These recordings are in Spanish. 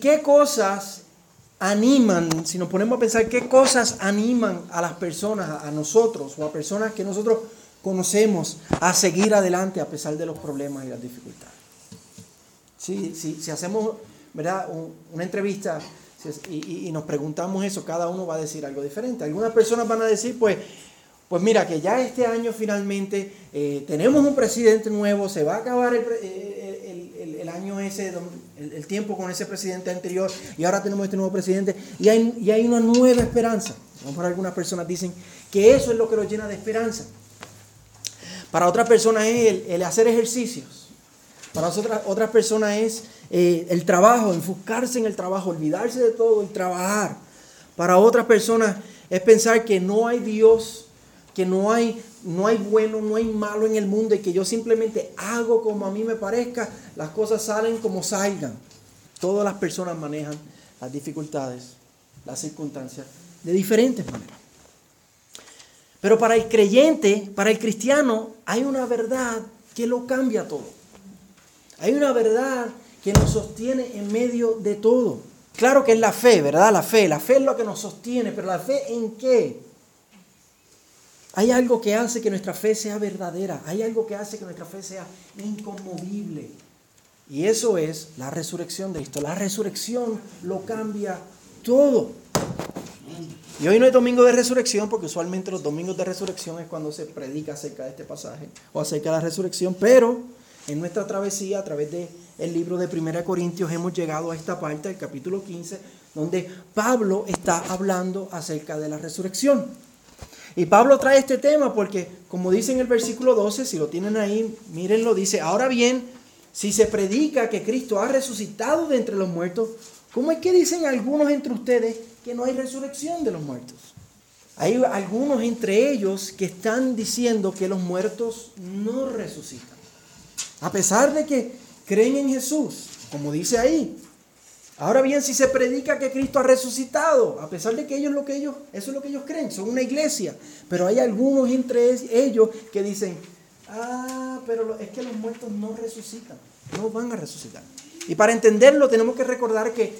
¿Qué cosas animan, si nos ponemos a pensar, qué cosas animan a las personas, a nosotros o a personas que nosotros conocemos a seguir adelante a pesar de los problemas y las dificultades? Si, si hacemos ¿verdad? una entrevista y, nos preguntamos eso, cada uno va a decir algo diferente. Algunas personas van a decir, pues, pues mira, que ya este año finalmente eh, tenemos un presidente nuevo, se va a acabar el, el, año ese, el, tiempo con ese presidente anterior, y ahora tenemos este nuevo presidente, y hay, y hay una nueva esperanza. Mejor algunas personas dicen que eso es lo que nos llena de esperanza. Para otras personas es el, hacer ejercicios. Para otras, otras personas es eh, el trabajo, enfocarse en el trabajo, olvidarse de todo y trabajar. Para otras personas es pensar que no hay Dios, que no hay, no hay bueno, no hay malo en el mundo y que yo simplemente hago como a mí me parezca, las cosas salen como salgan. Todas las personas manejan las dificultades, las circunstancias de diferentes maneras. Pero para el creyente, para el cristiano, hay una verdad que lo cambia todo. Hay una verdad que nos sostiene en medio de todo. Claro que es la fe, ¿verdad? La fe, la fe es lo que nos sostiene, pero la fe en qué? Hay algo que hace que nuestra fe sea verdadera, hay algo que hace que nuestra fe sea inconmovible. Y eso es la resurrección de Cristo. La resurrección lo cambia todo. Y hoy no es domingo de resurrección, porque usualmente los domingos de resurrección es cuando se predica acerca de este pasaje o acerca de la resurrección, pero en nuestra travesía a través de el libro de 1 Corintios hemos llegado a esta parte, el capítulo 15, donde Pablo está hablando acerca de la resurrección. Y Pablo trae este tema porque, como dice en el versículo 12, si lo tienen ahí, mírenlo, dice, ahora bien, si se predica que Cristo ha resucitado de entre los muertos, ¿cómo es que dicen algunos entre ustedes que no hay resurrección de los muertos? Hay algunos entre ellos que están diciendo que los muertos no resucitan. A pesar de que creen en Jesús, como dice ahí. Ahora bien, si se predica que Cristo ha resucitado, a pesar de que ellos lo que ellos, eso es lo que ellos creen, son una iglesia, pero hay algunos entre ellos que dicen, ah, pero es que los muertos no resucitan, no van a resucitar. Y para entenderlo tenemos que recordar que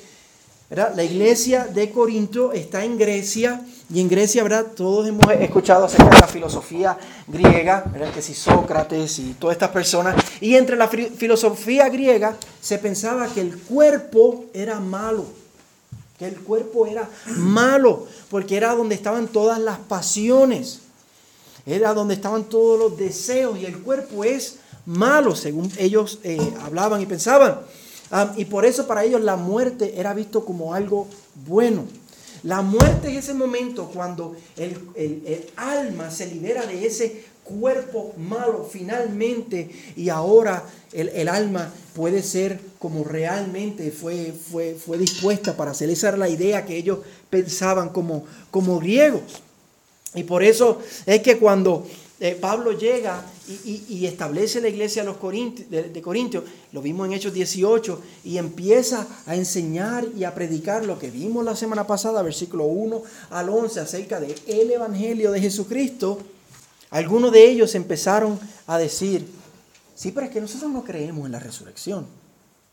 la iglesia de Corinto está en Grecia y en Grecia. Todos hemos escuchado acerca de la filosofía griega. Que si Sócrates y todas estas personas. Y entre la filosofía griega se pensaba que el cuerpo era malo. Que el cuerpo era malo, porque era donde estaban todas las pasiones. Era donde estaban todos los deseos y el cuerpo es malo, según ellos eh, hablaban y pensaban. Y por eso para ellos la muerte era visto como algo bueno. La muerte es ese momento cuando el, alma se libera de ese cuerpo malo finalmente y ahora el, alma puede ser como realmente fue, fue, fue, dispuesta para hacer. Esa era la idea que ellos pensaban como, como griegos. Y por eso es que cuando eh, Pablo llega y, establece la iglesia de, Corintios, lo vimos en Hechos 18, y empieza a enseñar y a predicar lo que vimos la semana pasada, versículo 1 al 11, acerca del el Evangelio de Jesucristo. Algunos de ellos empezaron a decir, sí, pero es que nosotros no creemos en la resurrección.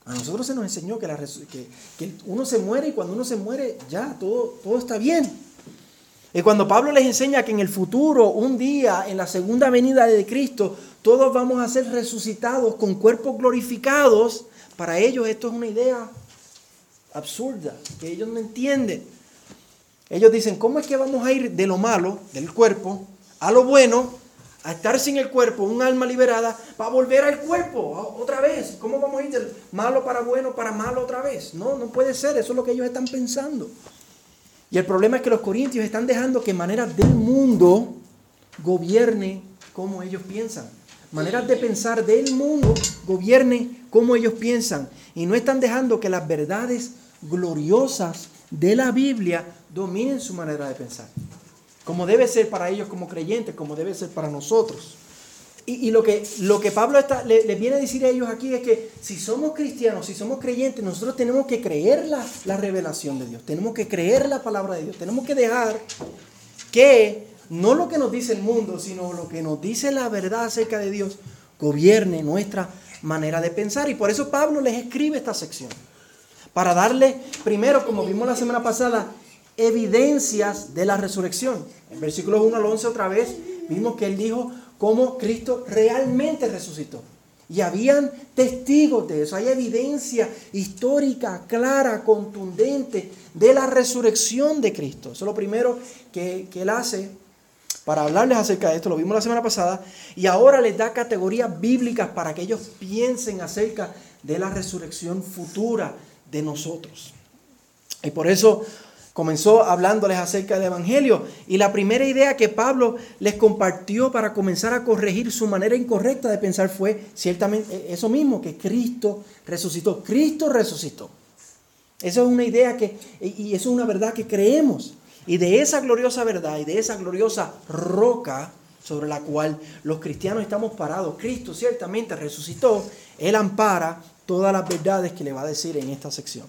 A nosotros se nos enseñó que, la que, que uno se muere y cuando uno se muere ya todo, todo está bien. Y cuando Pablo les enseña que en el futuro, un día, en la segunda venida de Cristo, todos vamos a ser resucitados con cuerpos glorificados, para ellos esto es una idea absurda, que ellos no entienden. Ellos dicen, ¿cómo es que vamos a ir de lo malo, del cuerpo, a lo bueno, a estar sin el cuerpo, un alma liberada, para volver al cuerpo otra vez? ¿Cómo vamos a ir del malo para bueno, para malo otra vez? No, no puede ser, eso es lo que ellos están pensando. Y el problema es que los corintios están dejando que maneras del mundo gobierne como ellos piensan. Maneras de pensar del mundo gobierne como ellos piensan. Y no están dejando que las verdades gloriosas de la Biblia dominen su manera de pensar. Como debe ser para ellos como creyentes, como debe ser para nosotros. Y, lo, que, lo que Pablo está, le, viene a decir a ellos aquí es que si somos cristianos, si somos creyentes, nosotros tenemos que creer la, la revelación de Dios, tenemos que creer la palabra de Dios, tenemos que dejar que no lo que nos dice el mundo, sino lo que nos dice la verdad acerca de Dios, gobierne nuestra manera de pensar. Y por eso Pablo les escribe esta sección. para darle, primero, como vimos la semana pasada, evidencias de la resurrección. En versículos 1 al 11 otra vez vimos que él dijo cómo Cristo realmente resucitó. Y habían testigos de eso, hay evidencia histórica, clara, contundente de la resurrección de Cristo. Eso es lo primero que, que él hace para hablarles acerca de esto, lo vimos la semana pasada, y ahora les da categorías bíblicas para que ellos piensen acerca de la resurrección futura de nosotros. Y por eso comenzó hablándoles acerca del Evangelio. Y la primera idea que Pablo les compartió para comenzar a corregir su manera incorrecta de pensar fue ciertamente eso mismo, que Cristo resucitó. Cristo resucitó. Eso es una idea que, y eso es una verdad que creemos. Y de esa gloriosa verdad y de esa gloriosa roca sobre la cual los cristianos estamos parados, Cristo ciertamente resucitó, Él ampara todas las verdades que le va a decir en esta sección.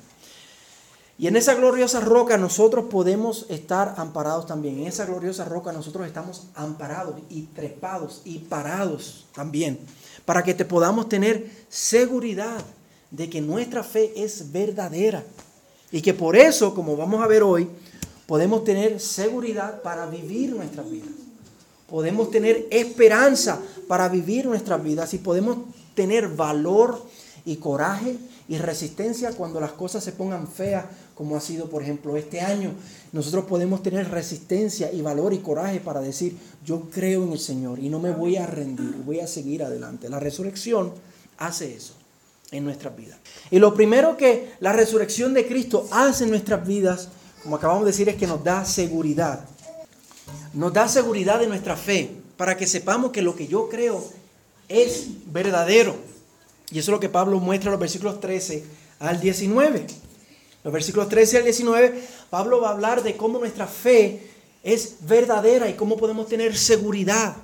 Y en esa gloriosa roca nosotros podemos estar amparados también. En esa gloriosa roca nosotros estamos amparados y trepados y parados también. Para que te podamos tener seguridad de que nuestra fe es verdadera. Y que por eso, como vamos a ver hoy, podemos tener seguridad para vivir nuestras vidas. Podemos tener esperanza para vivir nuestras vidas y podemos tener valor y coraje y resistencia cuando las cosas se pongan feas, como ha sido, por ejemplo, este año. Nosotros podemos tener resistencia y valor y coraje para decir, yo creo en el Señor y no me voy a rendir, voy a seguir adelante. La resurrección hace eso en nuestras vidas. Y lo primero que la resurrección de Cristo hace en nuestras vidas como acabamos de decir, es que nos da seguridad. Nos da seguridad de nuestra fe para que sepamos que lo que yo creo es verdadero. Y eso es lo que Pablo muestra en los versículos 13 al 19. Los versículos 13 al 19, Pablo va a hablar de cómo nuestra fe es verdadera y cómo podemos tener seguridad.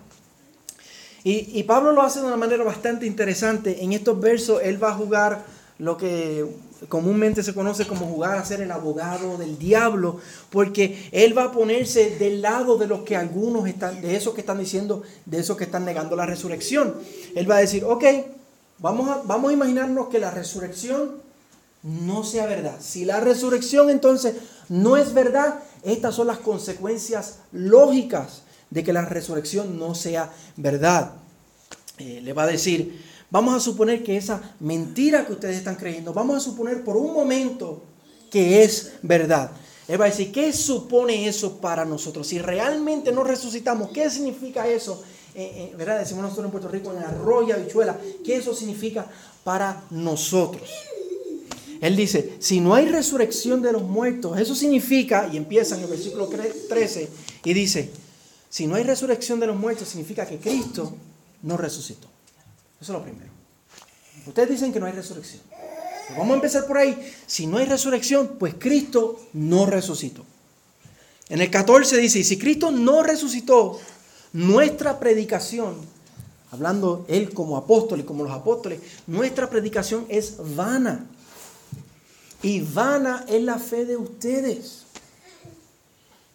Y, y, Pablo lo hace de una manera bastante interesante. En estos versos él va a jugar lo que comúnmente se conoce como jugar a ser el abogado del diablo, porque él va a ponerse del lado de los que algunos están, de esos que están diciendo, de esos que están negando la resurrección. Él va a decir, ok, vamos a, vamos a imaginarnos que la resurrección no sea verdad. Si la resurrección entonces no es verdad, estas son las consecuencias lógicas de que la resurrección no sea verdad. Eh, le va a decir, Vamos a suponer que esa mentira que ustedes están creyendo, vamos a suponer por un momento que es verdad. Él va a decir, ¿qué supone eso para nosotros? Si realmente no resucitamos, ¿qué significa eso? Eh, eh, ¿Verdad? Decimos nosotros en Puerto Rico, en arroyo, habichuela. ¿Qué eso significa para nosotros? Él dice, si no hay resurrección de los muertos, eso significa, y empieza en el versículo 13, y dice, si no hay resurrección de los muertos, significa que Cristo no resucitó. Eso es lo primero. Ustedes dicen que no hay resurrección. vamos a empezar por ahí. Si no hay resurrección, pues Cristo no resucitó. En el 14 dice, y si Cristo no resucitó, nuestra predicación, hablando él como apóstol y como los apóstoles, nuestra predicación es vana. Y vana es la fe de ustedes.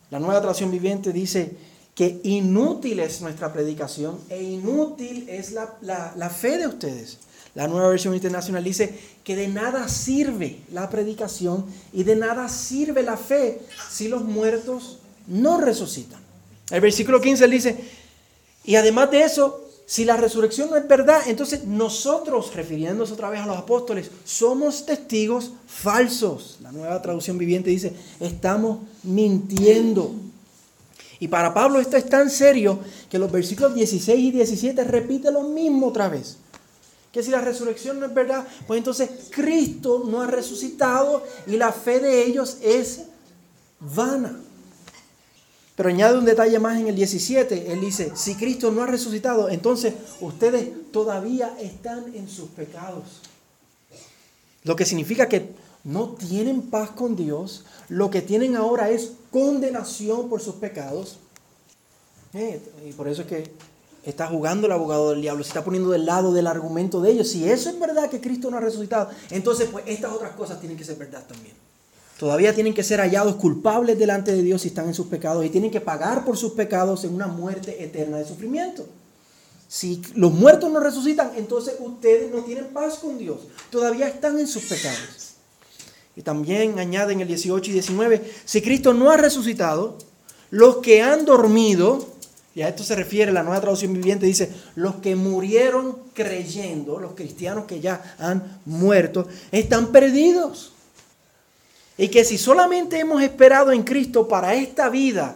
La nueva traducción viviente dice, que inútil es nuestra predicación e inútil es la, fe de ustedes. La nueva versión internacional dice que de nada sirve la predicación y de nada sirve la fe si los muertos no resucitan. El versículo 15 dice, y además de eso, si la resurrección no es verdad, entonces nosotros, refiriéndose otra vez a los apóstoles, somos testigos falsos. La nueva traducción viviente dice, estamos mintiendo. Y para Pablo esto es tan serio que los versículos 16 y 17 repite lo mismo otra vez. Que si la resurrección no es verdad, pues entonces Cristo no ha resucitado y la fe de ellos es vana. Pero añade un detalle más en el 17. Él dice, si Cristo no ha resucitado, entonces ustedes todavía están en sus pecados. Lo que significa que no tienen paz con Dios, lo que tienen ahora es condenación por sus pecados. Eh, y por eso es que está jugando el abogado del diablo, se está poniendo del lado del argumento de ellos. Si eso es verdad que Cristo no ha resucitado, entonces pues estas otras cosas tienen que ser verdad también. Todavía tienen que ser hallados culpables delante de Dios si están en sus pecados y tienen que pagar por sus pecados en una muerte eterna de sufrimiento. Si los muertos no resucitan, entonces ustedes no tienen paz con Dios. Todavía están en sus pecados. Y también añade en el 18 y 19, si Cristo no ha resucitado, los que han dormido, y a esto se refiere la nueva traducción viviente, dice, los que murieron creyendo, los cristianos que ya han muerto, están perdidos. Y que si solamente hemos esperado en Cristo para esta vida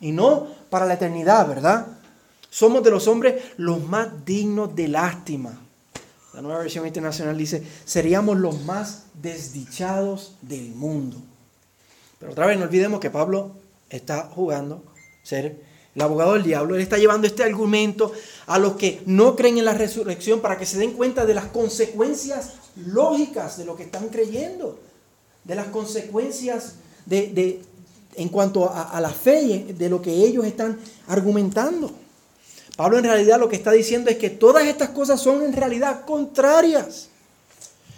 y no para la eternidad, ¿verdad? Somos de los hombres los más dignos de lástima. La nueva versión internacional dice, seríamos los más desdichados del mundo. Pero otra vez no olvidemos que Pablo está jugando ser el abogado del diablo. Él está llevando este argumento a los que no creen en la resurrección para que se den cuenta de las consecuencias lógicas de lo que están creyendo de las consecuencias de, en cuanto a, la fe, de lo que ellos están argumentando. Pablo en realidad lo que está diciendo es que todas estas cosas son en realidad contrarias.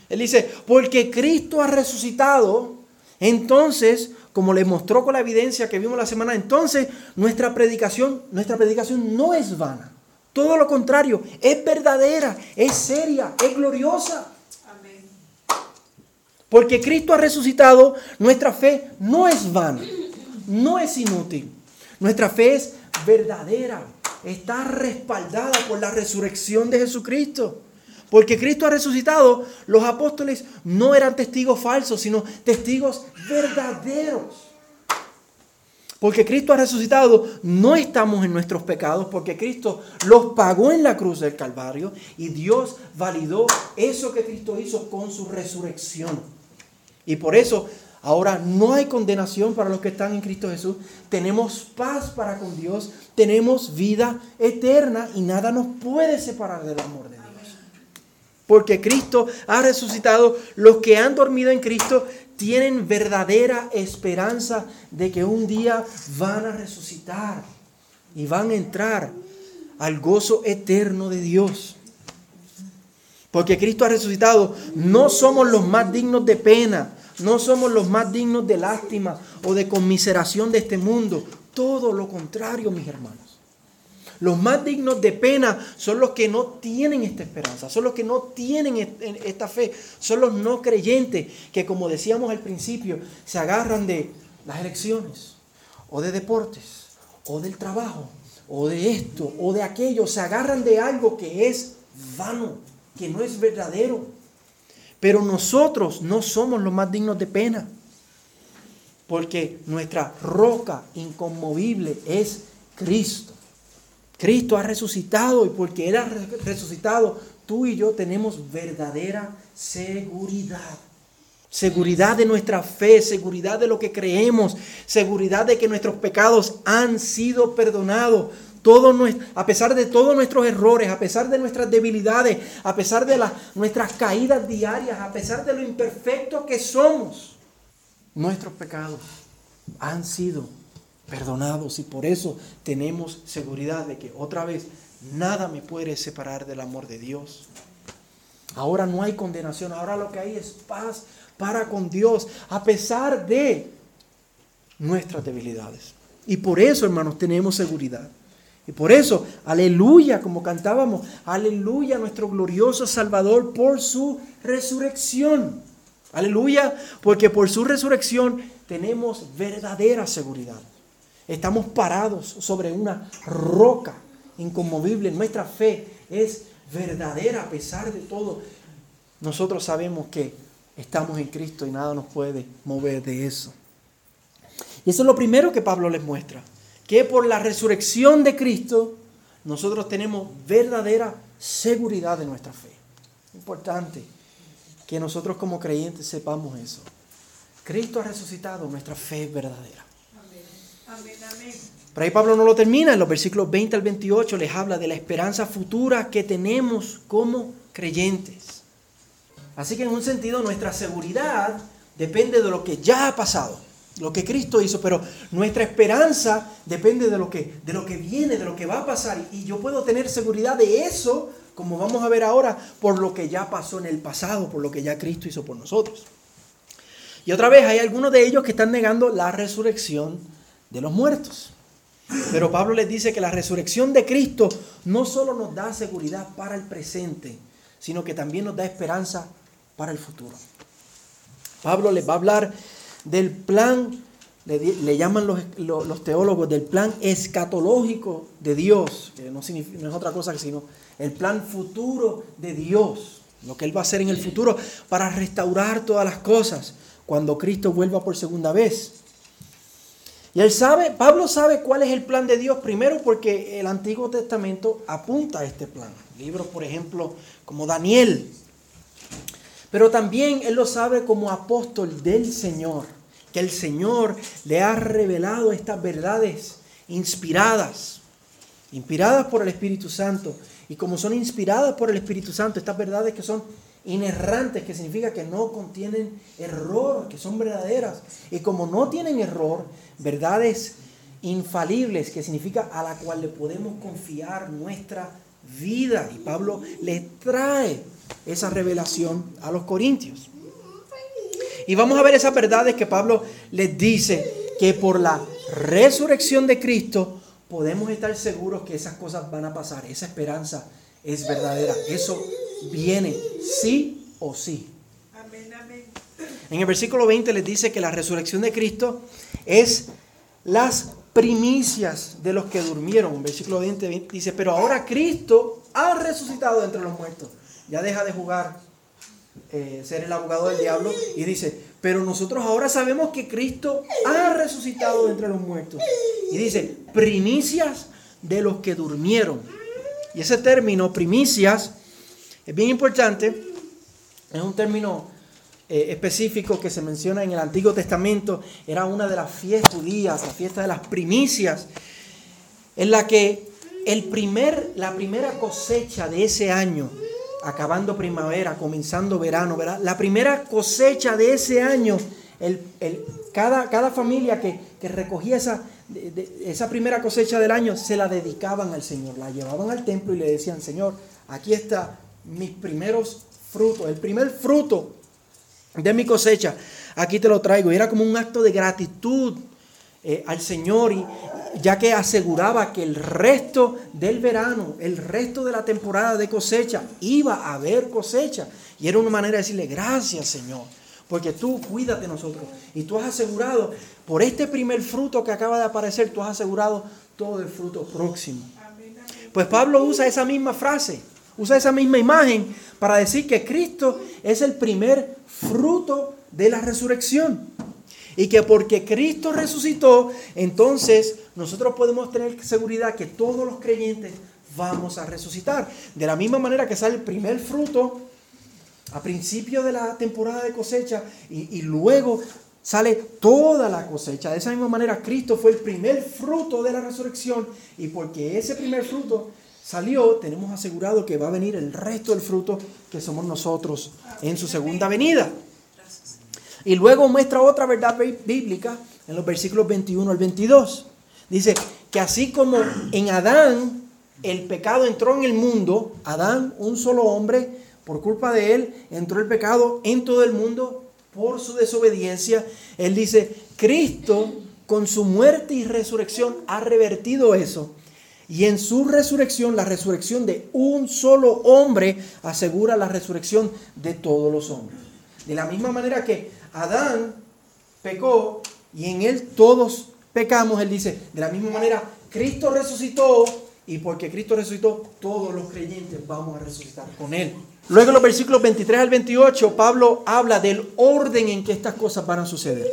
Él dice, porque Cristo ha resucitado, entonces, como le mostró con la evidencia que vimos la semana, entonces nuestra predicación, nuestra predicación no es vana. Todo lo contrario, es verdadera, es seria, es gloriosa. Porque Cristo ha resucitado, nuestra fe no es vana, no es inútil. Nuestra fe es verdadera, está respaldada por la resurrección de Jesucristo. Porque Cristo ha resucitado, los apóstoles no eran testigos falsos, sino testigos verdaderos. Porque Cristo ha resucitado, no estamos en nuestros pecados, porque Cristo los pagó en la cruz del Calvario y Dios validó eso que Cristo hizo con su resurrección. Y por eso ahora no hay condenación para los que están en Cristo Jesús. Tenemos paz para con Dios, tenemos vida eterna y nada nos puede separar del amor de Dios. Porque Cristo ha resucitado. Los que han dormido en Cristo tienen verdadera esperanza de que un día van a resucitar y van a entrar al gozo eterno de Dios. Porque Cristo ha resucitado. No somos los más dignos de pena. No somos los más dignos de lástima o de conmiseración de este mundo. Todo lo contrario, mis hermanos. Los más dignos de pena son los que no tienen esta esperanza, son los que no tienen esta fe, son los no creyentes que, como decíamos al principio, se agarran de las elecciones o de deportes o del trabajo o de esto o de aquello, se agarran de algo que es vano que no es verdadero. Pero nosotros no somos los más dignos de pena. Porque nuestra roca inconmovible es Cristo. Cristo ha resucitado y porque Él ha resucitado, tú y yo tenemos verdadera seguridad. Seguridad de nuestra fe, seguridad de lo que creemos, seguridad de que nuestros pecados han sido perdonados, a pesar de todos nuestros errores, a pesar de nuestras debilidades, a pesar de las, nuestras caídas diarias, a pesar de lo imperfectos que somos, nuestros pecados han sido perdonados y por eso tenemos seguridad de que otra vez nada me puede separar del amor de Dios. Ahora no hay condenación, ahora lo que hay es paz para con Dios, a pesar de nuestras debilidades. Y por eso, hermanos, tenemos seguridad. Y por eso, aleluya, como cantábamos, aleluya nuestro glorioso Salvador por su resurrección. Aleluya, porque por su resurrección tenemos verdadera seguridad. Estamos parados sobre una roca inconmovible. Nuestra fe es verdadera a pesar de todo. Nosotros sabemos que estamos en Cristo y nada nos puede mover de eso. Y eso es lo primero que Pablo les muestra que por la resurrección de Cristo nosotros tenemos verdadera seguridad de nuestra fe. Importante que nosotros como creyentes sepamos eso. Cristo ha resucitado, nuestra fe es verdadera. Amén. Pero ahí Pablo no lo termina, en los versículos 20 al 28 les habla de la esperanza futura que tenemos como creyentes. Así que en un sentido nuestra seguridad depende de lo que ya ha pasado lo que Cristo hizo, pero nuestra esperanza depende de lo que, de lo que viene, de lo que va a pasar. Y yo puedo tener seguridad de eso, como vamos a ver ahora, por lo que ya pasó en el pasado, por lo que ya Cristo hizo por nosotros. Y otra vez hay algunos de ellos que están negando la resurrección de los muertos. Pero Pablo les dice que la resurrección de Cristo no solo nos da seguridad para el presente, sino que también nos da esperanza para el futuro. Pablo les va a hablar del plan, le, llaman los, los, teólogos, del plan escatológico de Dios, que no, no es otra cosa que sino el plan futuro de Dios, lo que Él va a hacer en el futuro para restaurar todas las cosas cuando Cristo vuelva por segunda vez. Y él sabe, Pablo sabe cuál es el plan de Dios primero porque el Antiguo Testamento apunta a este plan. Libros, por ejemplo, como Daniel. Pero también él lo sabe como apóstol del Señor, que el Señor le ha revelado estas verdades inspiradas, inspiradas por el Espíritu Santo. Y como son inspiradas por el Espíritu Santo, estas verdades que son inerrantes, que significa que no contienen error, que son verdaderas. Y como no tienen error, verdades infalibles, que significa a la cual le podemos confiar nuestra vida. Y Pablo le trae esa revelación a los corintios. Y vamos a ver esas verdades que Pablo les dice que por la resurrección de Cristo podemos estar seguros que esas cosas van a pasar. Esa esperanza es verdadera. Eso viene sí o sí. En el versículo 20 les dice que la resurrección de Cristo es las primicias de los que durmieron. Versículo 20 dice, pero ahora Cristo ha resucitado entre los muertos. Ya deja de jugar, eh, ser el abogado del diablo y dice, pero nosotros ahora sabemos que Cristo ha resucitado entre los muertos. Y dice, primicias de los que durmieron. Y ese término, primicias, es bien importante. Es un término eh, específico que se menciona en el Antiguo Testamento. Era una de las fiestas judías, la fiesta de las primicias, en la que el primer, la primera cosecha de ese año, acabando primavera, comenzando verano, ¿verdad? La primera cosecha de ese año, el, cada, cada, familia que, que recogía esa, esa primera cosecha del año se la dedicaban al Señor, la llevaban al templo y le decían, Señor, aquí está mis primeros frutos, el primer fruto de mi cosecha, aquí te lo traigo. Y era como un acto de gratitud eh, al Señor, y, ya que aseguraba que el resto del verano, el resto de la temporada de cosecha, iba a haber cosecha. Y era una manera de decirle, gracias Señor porque tú cuidas de nosotros. Y tú has asegurado, por este primer fruto que acaba de aparecer, tú has asegurado todo el fruto próximo. Pues Pablo usa esa misma frase, usa esa misma imagen para decir que Cristo es el primer fruto de la resurrección. Y que porque Cristo resucitó, entonces nosotros podemos tener seguridad que todos los creyentes vamos a resucitar. De la misma manera que sale el primer fruto a principio de la temporada de cosecha y, luego sale toda la cosecha. De esa misma manera, Cristo fue el primer fruto de la resurrección y porque ese primer fruto salió, tenemos asegurado que va a venir el resto del fruto que somos nosotros en su segunda venida. Y luego muestra otra verdad bíblica en los versículos 21 al 22. Dice que así como en Adán el pecado entró en el mundo, Adán, un solo hombre, por culpa de él entró el pecado en todo el mundo por su desobediencia. Él dice, Cristo con su muerte y resurrección ha revertido eso. Y en su resurrección, la resurrección de un solo hombre asegura la resurrección de todos los hombres. De la misma manera que Adán pecó y en él todos pecamos, él dice, de la misma manera, Cristo resucitó y porque Cristo resucitó, todos los creyentes vamos a resucitar con Él. Luego en los versículos 23 al 28, Pablo habla del orden en que estas cosas van a suceder.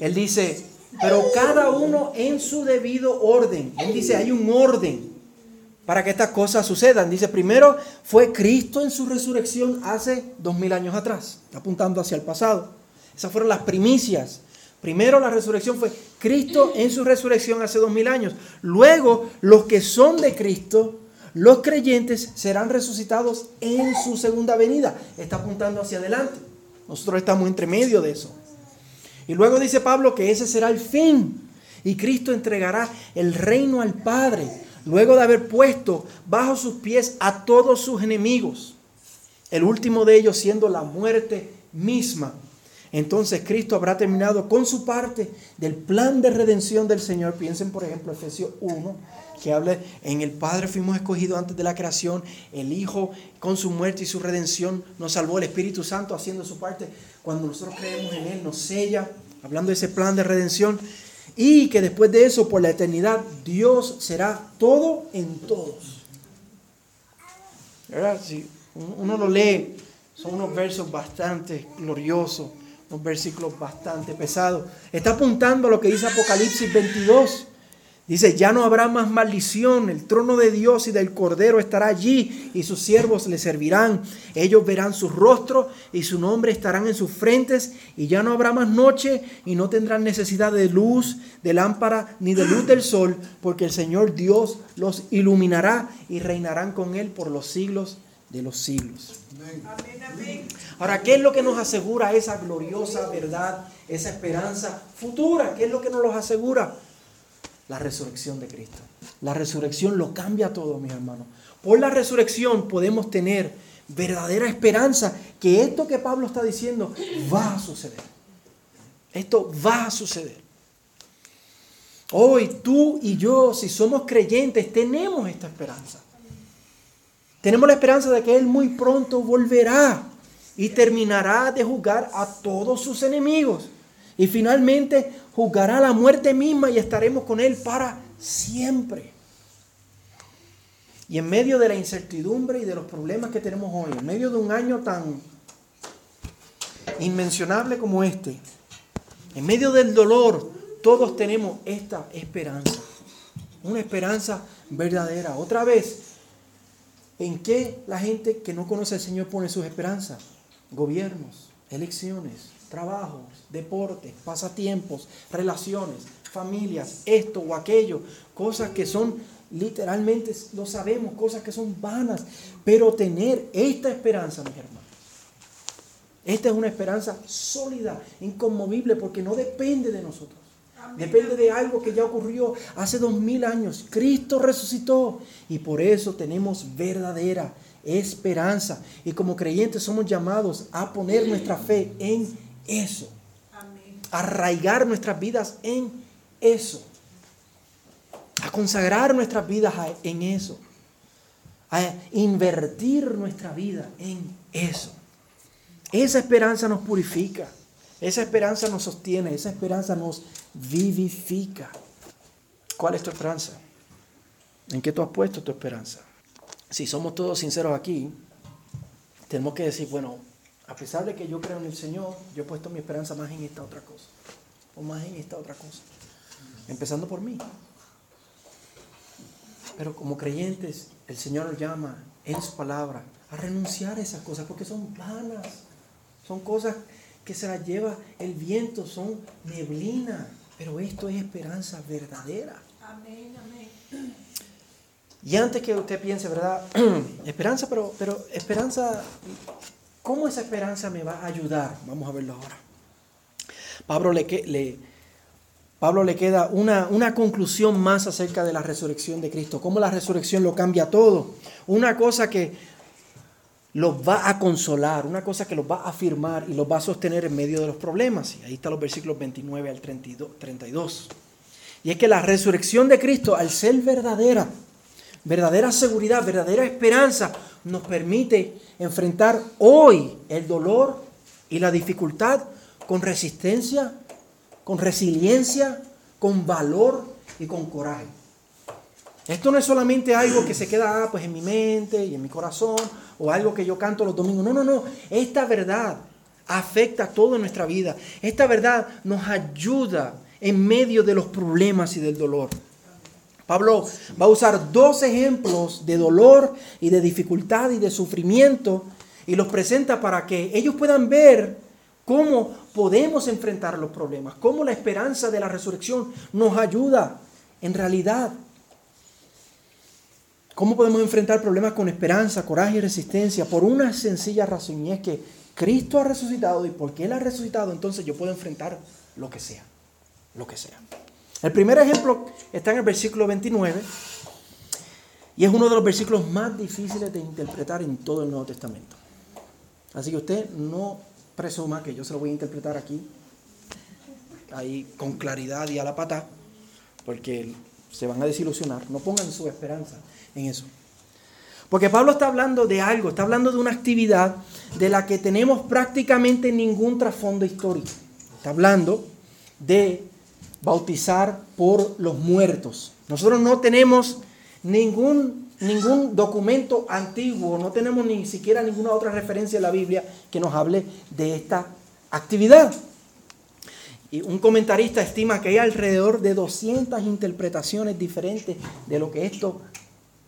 Él dice, pero cada uno en su debido orden. Él dice, hay un orden para que estas cosas sucedan. Dice, primero fue Cristo en su resurrección hace dos mil años atrás, apuntando hacia el pasado. Esas fueron las primicias Primero la resurrección fue Cristo en su resurrección hace dos mil años. Luego los que son de Cristo, los creyentes, serán resucitados en su segunda venida. Está apuntando hacia adelante. Nosotros estamos entre medio de eso. Y luego dice Pablo que ese será el fin. Y Cristo entregará el reino al Padre, luego de haber puesto bajo sus pies a todos sus enemigos. El último de ellos siendo la muerte misma. entonces Cristo habrá terminado con su parte del plan de redención del Señor. Piensen, por ejemplo, Efesios 1, que habla en el Padre fuimos escogidos antes de la creación, el Hijo con su muerte y su redención nos salvó, el Espíritu Santo haciendo su parte. Cuando nosotros creemos en Él, nos sella, hablando de ese plan de redención, y que después de eso, por la eternidad, Dios será todo en todos. ¿Verdad? Si uno lo lee, son unos versos bastante gloriosos, unos versículos bastante pesados. Está apuntando a lo que dice Apocalipsis 22 Dice, ya no habrá más maldición, el trono de Dios y del Cordero estará allí y sus siervos le servirán. Ellos verán su rostro y su nombre estarán en sus frentes y ya no habrá más noche y no tendrán necesidad de luz, de lámpara ni de luz del sol, porque el Señor Dios los iluminará y reinarán con él por los siglos de los siglos. Ahora, ¿qué es lo que nos asegura esa gloriosa verdad, esa esperanza futura? ¿Qué es lo que nos los asegura? La resurrección de Cristo. La resurrección lo cambia todo, mis hermanos. Por la resurrección podemos tener verdadera esperanza que esto que Pablo está diciendo va a suceder. Esto va a suceder. Hoy tú y yo, si somos creyentes, tenemos esta esperanza. Tenemos la esperanza de que Él muy pronto volverá y terminará de juzgar a todos sus enemigos. Y finalmente juzgará la muerte misma y estaremos con Él para siempre. Y en medio de la incertidumbre y de los problemas que tenemos hoy, en medio de un año tan inmencionable como este, en medio del dolor, todos tenemos esta esperanza. Una esperanza verdadera. Otra vez, ¿en qué la gente que no conoce al Señor pone sus esperanzas? Gobiernos, elecciones, trabajos, deportes, pasatiempos, relaciones, familias, esto o aquello, cosas que son literalmente, lo sabemos, cosas que son vanas, pero tener esta esperanza, mis hermanos, esta es una esperanza sólida, inconmovible, porque no depende de nosotros. Depende de algo que ya ocurrió hace dos mil años. Cristo resucitó. Y por eso tenemos verdadera esperanza. Y como creyentes somos llamados a poner nuestra fe en eso. Arraigar nuestras vidas en eso. A consagrar nuestras vidas en eso. A invertir nuestra vida en eso. Esa esperanza nos purifica. Esa esperanza nos sostiene. Esa esperanza nos vivifica. ¿Cuál es tu esperanza? ¿En qué tú has puesto tu esperanza? Si somos todos sinceros aquí, tenemos que decir, bueno, a pesar de que yo creo en el Señor, yo he puesto mi esperanza más en esta otra cosa. O más en esta otra cosa. Empezando por mí. Pero como creyentes, el Señor nos llama en su palabra a renunciar a esas cosas porque son vanas. Son cosas que se las lleva el viento, son neblina. Pero esto es esperanza verdadera. Amén, amén. Y antes que usted piense, ¿verdad? esperanza, pero, pero esperanza ¿Cómo esa esperanza me va a ayudar? Vamos a verlo ahora. Pablo le, queda una, una, conclusión más acerca de la resurrección de Cristo, cómo la resurrección lo cambia todo. Una cosa que los va a consolar, una cosa que los va a afirmar y los va a sostener en medio de los problemas. Y ahí están los versículos 29 al 32. Y es que la resurrección de Cristo, al ser verdadera, verdadera seguridad, verdadera esperanza, nos permite enfrentar hoy el dolor y la dificultad con resistencia, con resiliencia, con valor y con coraje. Esto no es solamente algo que se queda ah, pues, en mi mente y en mi corazón o algo que yo canto los domingos. No, no, no. Esta verdad afecta todo en nuestra vida. Esta verdad nos ayuda en medio de los problemas y del dolor. Pablo va a usar dos ejemplos de dolor y de dificultad y de sufrimiento y los presenta para que ellos puedan ver cómo podemos enfrentar los problemas, cómo la esperanza de la resurrección nos ayuda en realidad. ¿Cómo podemos enfrentar problemas con esperanza, coraje y resistencia? Por una sencilla razón y es que Cristo ha resucitado y porque Él ha resucitado, entonces yo puedo enfrentar lo que sea, lo que sea. El primer ejemplo está en el versículo 29 y es uno de los versículos más difíciles de interpretar en todo el Nuevo Testamento. Así que usted no presuma que yo se lo voy a interpretar aquí, ahí con claridad y a la pata, porque se van a desilusionar. No pongan su esperanza en eso. Porque Pablo está hablando de algo, está hablando de una actividad de la que tenemos prácticamente ningún trasfondo histórico. Está hablando de bautizar por los muertos. Nosotros no tenemos ningún, ningún documento antiguo, no tenemos ni siquiera ninguna otra referencia en la Biblia que nos hable de esta actividad. Y un comentarista estima que hay alrededor de 200 interpretaciones diferentes de lo que esto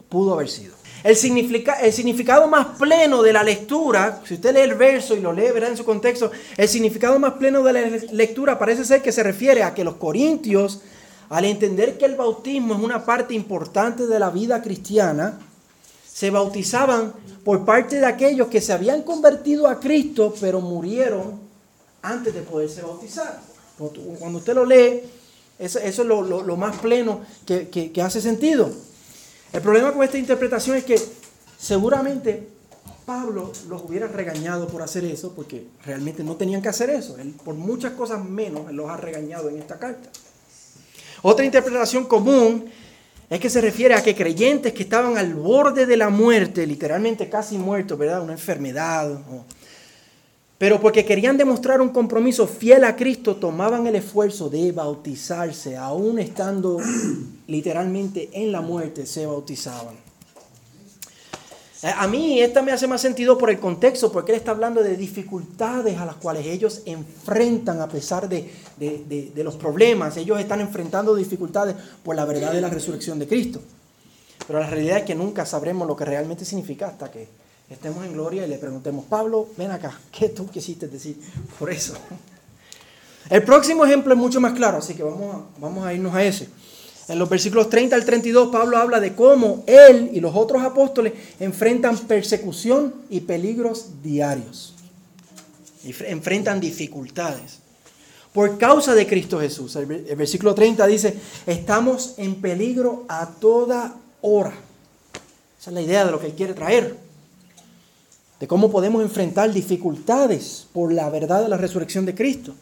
pudo haber sido. El, significado más pleno de la lectura, si usted lee el verso y lo lee, verá en su contexto, el significado más pleno de la lectura parece ser que se refiere a que los corintios, al entender que el bautismo es una parte importante de la vida cristiana, se bautizaban por parte de aquellos que se habían convertido a Cristo, pero murieron antes de poderse bautizar. Cuando usted lo lee, eso, es lo, más pleno que hace sentido. El problema con esta interpretación es que seguramente Pablo los hubiera regañado por hacer eso, porque realmente no tenían que hacer eso. Él, por muchas cosas menos, los ha regañado en esta carta. Otra interpretación común es que se refiere a que creyentes que estaban al borde de la muerte, literalmente casi muertos, ¿verdad? Una enfermedad, pero porque querían demostrar un compromiso fiel a Cristo, tomaban el esfuerzo de bautizarse, aún estando literalmente en la muerte, se bautizaban. Eh, a mí esta me hace más sentido por el contexto, porque él está hablando de dificultades a las cuales ellos enfrentan a pesar de, de, los problemas. Ellos están enfrentando dificultades por la verdad de la resurrección de Cristo. Pero la realidad es que nunca sabremos lo que realmente significa hasta que estemos en gloria y le preguntemos, Pablo, ven acá, ¿qué tú quisiste decir por eso? El próximo ejemplo es mucho más claro, así que vamos a, vamos a irnos a ese. En los versículos 30 al 32, Pablo habla de cómo él y los otros apóstoles enfrentan persecución y peligros diarios. Y enfrentan dificultades. Por causa de Cristo Jesús. El versículo 30 dice, estamos en peligro a toda hora. Esa es la idea de lo que él quiere traer de cómo podemos enfrentar dificultades por la verdad de la resurrección de Cristo.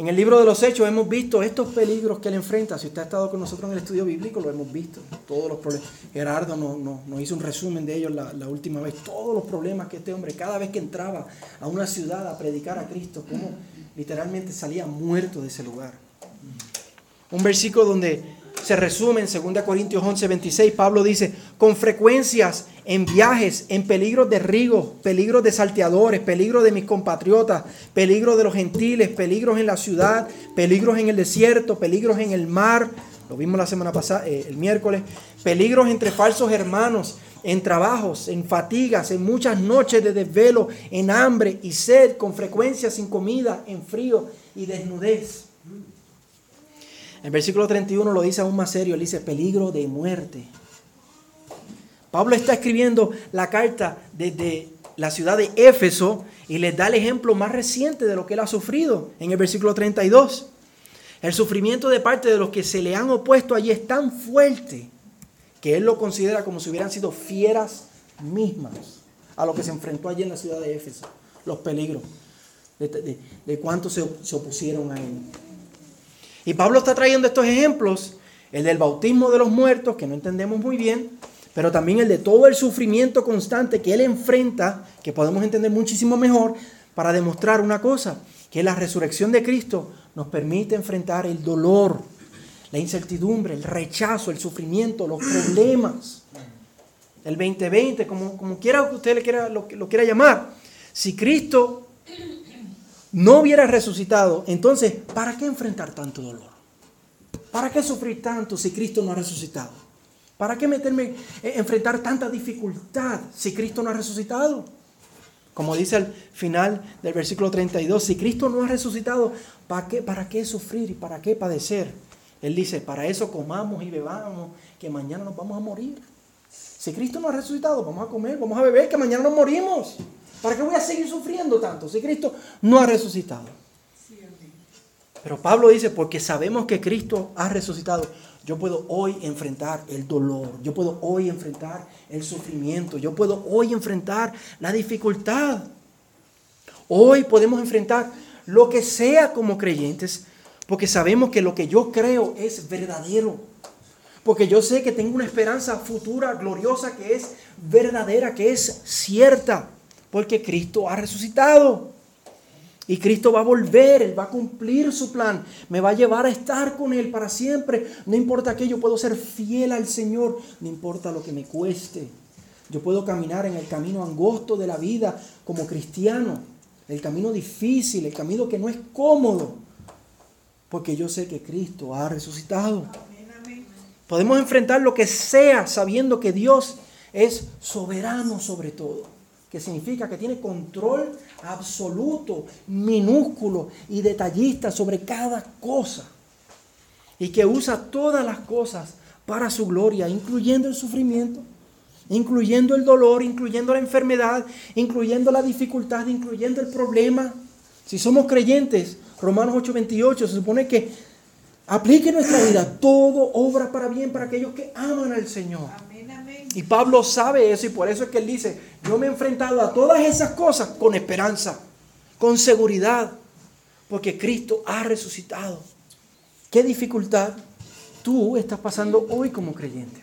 En el libro de los Hechos hemos visto estos peligros que él enfrenta. Si usted ha estado con nosotros en el estudio bíblico, lo hemos visto. Todos los problemas. Gerardo nos, hizo un resumen de ellos la, la, última vez. Todos los problemas que este hombre, cada vez que entraba a una ciudad a predicar a Cristo, cómo literalmente salía muerto de ese lugar. Un versículo donde se resume en 2 Corintios 11, 26. Pablo dice, con frecuencias en viajes, en peligros de rigo, peligros de salteadores, peligros de mis compatriotas, peligros de los gentiles, peligros en la ciudad, peligros en el desierto, peligros en el mar. Lo vimos la semana pasada, eh, el miércoles. Peligros entre falsos hermanos, en trabajos, en fatigas, en muchas noches de desvelo, en hambre y sed, con frecuencia sin comida, en frío y desnudez. El versículo 31 lo dice aún más serio, él dice peligro de muerte. Pablo está escribiendo la carta desde la ciudad de Éfeso y les da el ejemplo más reciente de lo que él ha sufrido en el versículo 32. El sufrimiento de parte de los que se le han opuesto allí es tan fuerte que él lo considera como si hubieran sido fieras mismas a lo que se enfrentó allí en la ciudad de Éfeso, los peligros, de, de, cuánto se, se opusieron a él. Y Pablo está trayendo estos ejemplos, el del bautismo de los muertos, que no entendemos muy bien, pero también el de todo el sufrimiento constante que él enfrenta, que podemos entender muchísimo mejor, para demostrar una cosa, que la resurrección de Cristo nos permite enfrentar el dolor, la incertidumbre, el rechazo, el sufrimiento, los problemas. El 2020, como, como quiera que usted le quiera, lo, lo quiera llamar. Si Cristo no hubiera resucitado, entonces, ¿para qué enfrentar tanto dolor? ¿Para qué sufrir tanto si Cristo no ha resucitado? ¿Para qué meterme, enfrentar tanta dificultad si Cristo no ha resucitado? Como dice al final del versículo 32, si Cristo no ha resucitado, ¿para qué, ¿para qué sufrir y para qué padecer? Él dice, para eso comamos y bebamos, que mañana nos vamos a morir. Si Cristo no ha resucitado, vamos a comer, vamos a beber, que mañana nos morimos. ¿Para qué voy a seguir sufriendo tanto si Cristo no ha resucitado? Pero Pablo dice, porque sabemos que Cristo ha resucitado, yo puedo hoy enfrentar el dolor, yo puedo hoy enfrentar el sufrimiento, yo puedo hoy enfrentar la dificultad. Hoy podemos enfrentar lo que sea como creyentes, porque sabemos que lo que yo creo es verdadero. Porque yo sé que tengo una esperanza futura, gloriosa, que es verdadera, que es cierta. Porque Cristo ha resucitado. Y Cristo va a volver, Él va a cumplir su plan, me va a llevar a estar con Él para siempre. No importa que yo puedo ser fiel al Señor, no importa lo que me cueste. Yo puedo caminar en el camino angosto de la vida como cristiano, el camino difícil, el camino que no es cómodo, porque yo sé que Cristo ha resucitado. Podemos enfrentar lo que sea sabiendo que Dios es soberano sobre todo, que significa que tiene control absoluto, minúsculo y detallista sobre cada cosa, y que usa todas las cosas para su gloria, incluyendo el sufrimiento, incluyendo el dolor, incluyendo la enfermedad, incluyendo la dificultad, incluyendo el problema. Si somos creyentes, Romanos 8:28 se supone que aplique nuestra vida, todo obra para bien para aquellos que aman al Señor. Y Pablo sabe eso y por eso es que él dice, yo me he enfrentado a todas esas cosas con esperanza, con seguridad, porque Cristo ha resucitado. ¿Qué dificultad tú estás pasando hoy como creyente?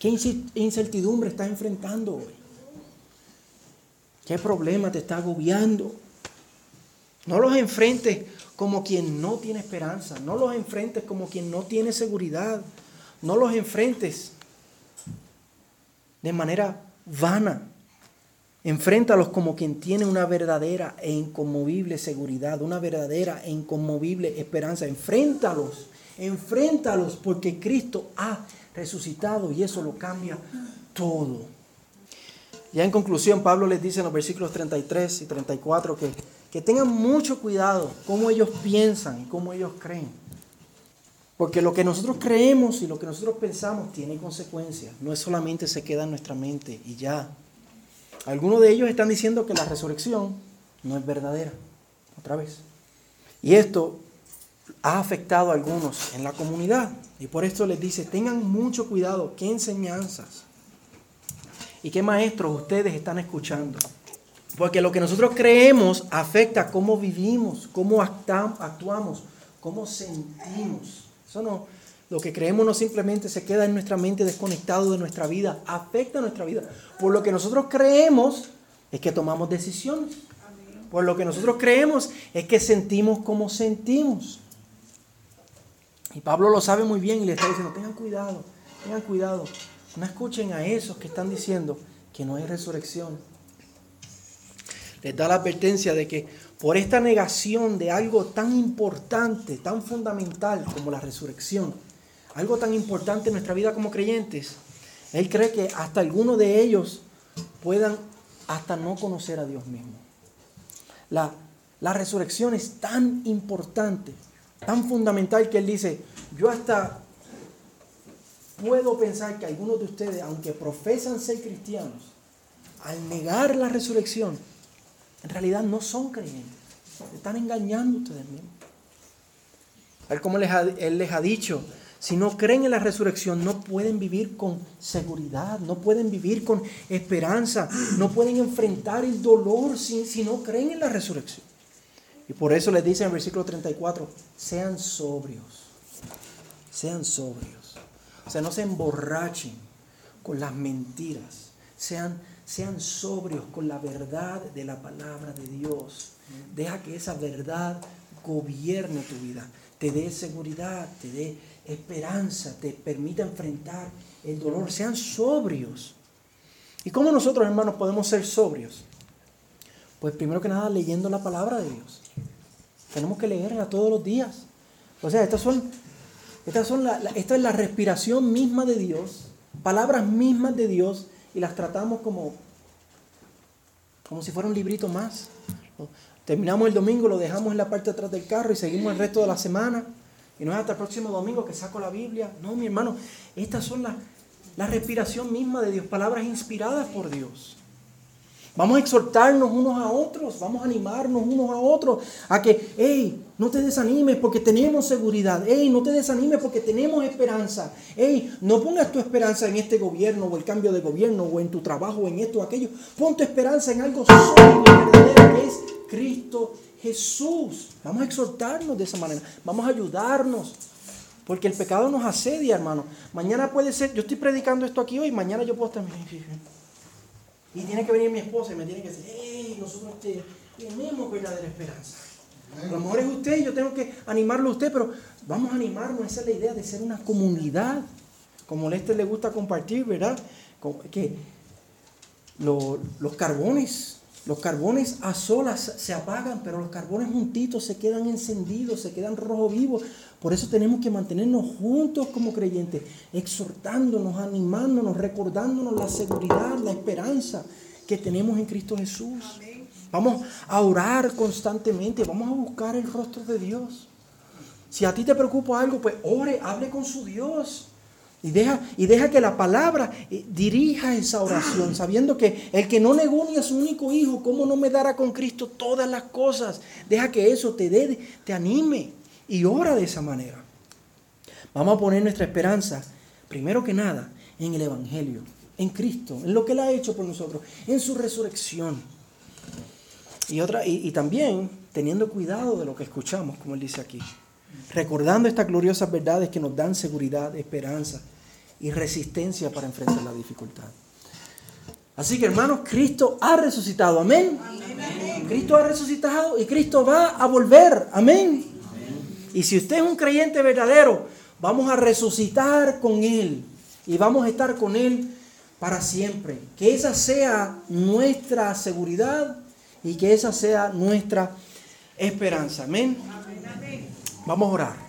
¿Qué incertidumbre estás enfrentando hoy? ¿Qué problema te está agobiando? No los enfrentes como quien no tiene esperanza. No los enfrentes como quien no tiene seguridad. No los enfrentes de manera vana. Enfréntalos como quien tiene una verdadera e inconmovible seguridad, una verdadera e inconmovible esperanza. Enfréntalos, enfréntalos porque Cristo ha resucitado y eso lo cambia todo. Ya en conclusión, Pablo les dice en los versículos 33 y 34 que, que tengan mucho cuidado cómo ellos piensan y cómo ellos creen. Porque lo que nosotros creemos y lo que nosotros pensamos tiene consecuencias. No es solamente se queda en nuestra mente y ya. Algunos de ellos están diciendo que la resurrección no es verdadera. Otra vez. Y esto ha afectado a algunos en la comunidad. Y por esto les dice, tengan mucho cuidado qué enseñanzas y qué maestros ustedes están escuchando. Porque lo que nosotros creemos afecta cómo vivimos, cómo actuamos, cómo sentimos. Eso no, lo que creemos no simplemente se queda en nuestra mente desconectado de nuestra vida, afecta nuestra vida. Por lo que nosotros creemos es que tomamos decisiones. Por lo que nosotros creemos es que sentimos como sentimos. Y Pablo lo sabe muy bien y le está diciendo, tengan cuidado, tengan cuidado. No escuchen a esos que están diciendo que no hay resurrección. Les da la advertencia de que por esta negación de algo tan importante, tan fundamental como la resurrección, algo tan importante en nuestra vida como creyentes, él cree que hasta algunos de ellos puedan hasta no conocer a Dios mismo. La, la resurrección es tan importante tan fundamental que él dice, yo hasta puedo pensar que algunos de ustedes, aunque profesan ser cristianos, al negar la resurrección, en realidad no son creyentes. están engañando ustedes mismos. Tal como él les ha dicho, si no creen en la resurrección, no pueden vivir con seguridad, no pueden vivir con esperanza, no pueden enfrentar el dolor si, si no creen en la resurrección. Y por eso les dice en el versículo 34, sean sobrios, sean sobrios. O sea, no se emborrachen con las mentiras, sean, sean sobrios con la verdad de la palabra de Dios. Deja que esa verdad gobierne tu vida, te dé seguridad, te dé esperanza, te permita enfrentar el dolor. Sean sobrios. ¿Y cómo nosotros, hermanos, podemos ser sobrios? Pues primero que nada leyendo la palabra de Dios. Tenemos que leerla todos los días. O sea, estas son, estas son la, esta es la respiración misma de Dios, palabras mismas de Dios, y las tratamos como, como si fuera un librito más. Terminamos el domingo, lo dejamos en la parte de atrás del carro y seguimos el resto de la semana. Y no es hasta el próximo domingo que saco la Biblia. No, mi hermano, estas son las la respiración misma de Dios, palabras inspiradas por Dios. Vamos a exhortarnos unos a otros, vamos a animarnos unos a otros a que, hey, no te desanimes porque tenemos seguridad, hey, no te desanimes porque tenemos esperanza, hey, no pongas tu esperanza en este gobierno o el cambio de gobierno o en tu trabajo o en esto o aquello, pon tu esperanza en algo sólido y verdadero que es Cristo Jesús. Vamos a exhortarnos de esa manera. Vamos a ayudarnos. Porque el pecado nos asedia, hermano. Mañana puede ser, yo estoy predicando esto aquí hoy, mañana yo puedo estar. Y tiene que venir mi esposa y me tiene que decir, hey, nosotros tenemos verdadera esperanza. A lo mejor es usted, yo tengo que animarlo a usted, pero vamos a animarnos. Esa es la idea de ser una comunidad. Como a este le gusta compartir, ¿verdad? Que los carbones los carbones a solas se apagan, pero los carbones juntitos se quedan encendidos, se quedan rojo vivos. Por eso tenemos que mantenernos juntos como creyentes, exhortándonos, animándonos, recordándonos la seguridad, la esperanza que tenemos en Cristo Jesús. Vamos a orar constantemente, vamos a buscar el rostro de Dios. Si a ti te preocupa algo, pues ore, hable con su Dios. Y deja, y deja que la palabra eh, dirija esa oración, sabiendo que el que no negó ni a su único hijo, ¿cómo no me dará con Cristo todas las cosas? Deja que eso te dé, te anime y ora de esa manera. Vamos a poner nuestra esperanza, primero que nada, en el Evangelio, en Cristo, en lo que Él ha hecho por nosotros, en su resurrección. Y, otra, y también teniendo cuidado de lo que escuchamos, como Él dice aquí recordando estas gloriosas verdades que nos dan seguridad, esperanza y resistencia para enfrentar la dificultad. Así que hermanos, Cristo ha resucitado, amén. Cristo ha resucitado y Cristo va a volver, amén. Y si usted es un creyente verdadero, vamos a resucitar con Él y vamos a estar con Él para siempre. Que esa sea nuestra seguridad y que esa sea nuestra esperanza, amén. Vamos a orar.